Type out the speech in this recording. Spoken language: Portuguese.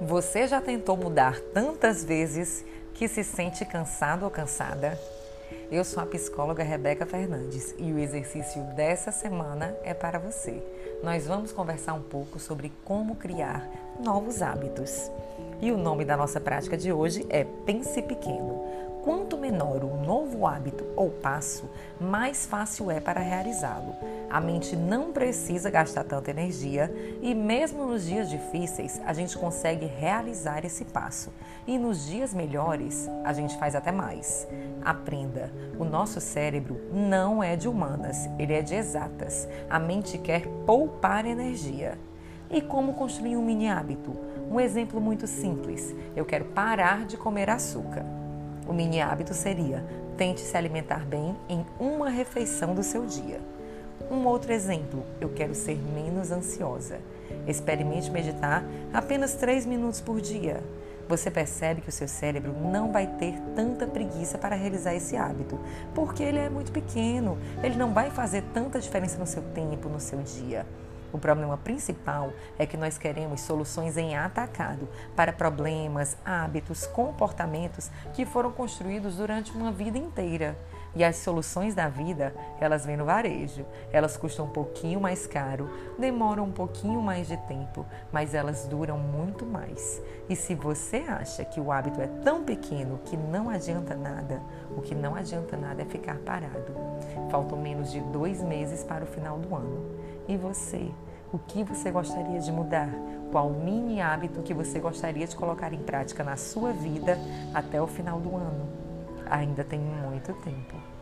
Você já tentou mudar tantas vezes que se sente cansado ou cansada? Eu sou a psicóloga Rebeca Fernandes e o exercício dessa semana é para você. Nós vamos conversar um pouco sobre como criar novos hábitos. E o nome da nossa prática de hoje é Pense Pequeno. Quanto menor o novo hábito ou passo, mais fácil é para realizá-lo. A mente não precisa gastar tanta energia e, mesmo nos dias difíceis, a gente consegue realizar esse passo. E nos dias melhores, a gente faz até mais. Aprenda: o nosso cérebro não é de humanas, ele é de exatas. A mente quer poupar energia. E como construir um mini hábito? Um exemplo muito simples: eu quero parar de comer açúcar. O mini hábito seria: tente se alimentar bem em uma refeição do seu dia. Um outro exemplo: eu quero ser menos ansiosa. Experimente meditar apenas 3 minutos por dia. Você percebe que o seu cérebro não vai ter tanta preguiça para realizar esse hábito, porque ele é muito pequeno, ele não vai fazer tanta diferença no seu tempo, no seu dia. O problema principal é que nós queremos soluções em atacado para problemas, hábitos, comportamentos que foram construídos durante uma vida inteira. E as soluções da vida, elas vêm no varejo. Elas custam um pouquinho mais caro, demoram um pouquinho mais de tempo, mas elas duram muito mais. E se você acha que o hábito é tão pequeno que não adianta nada, o que não adianta nada é ficar parado. Faltam menos de dois meses para o final do ano. E você? O que você gostaria de mudar? Qual mini hábito que você gostaria de colocar em prática na sua vida até o final do ano? Ainda tem muito tempo.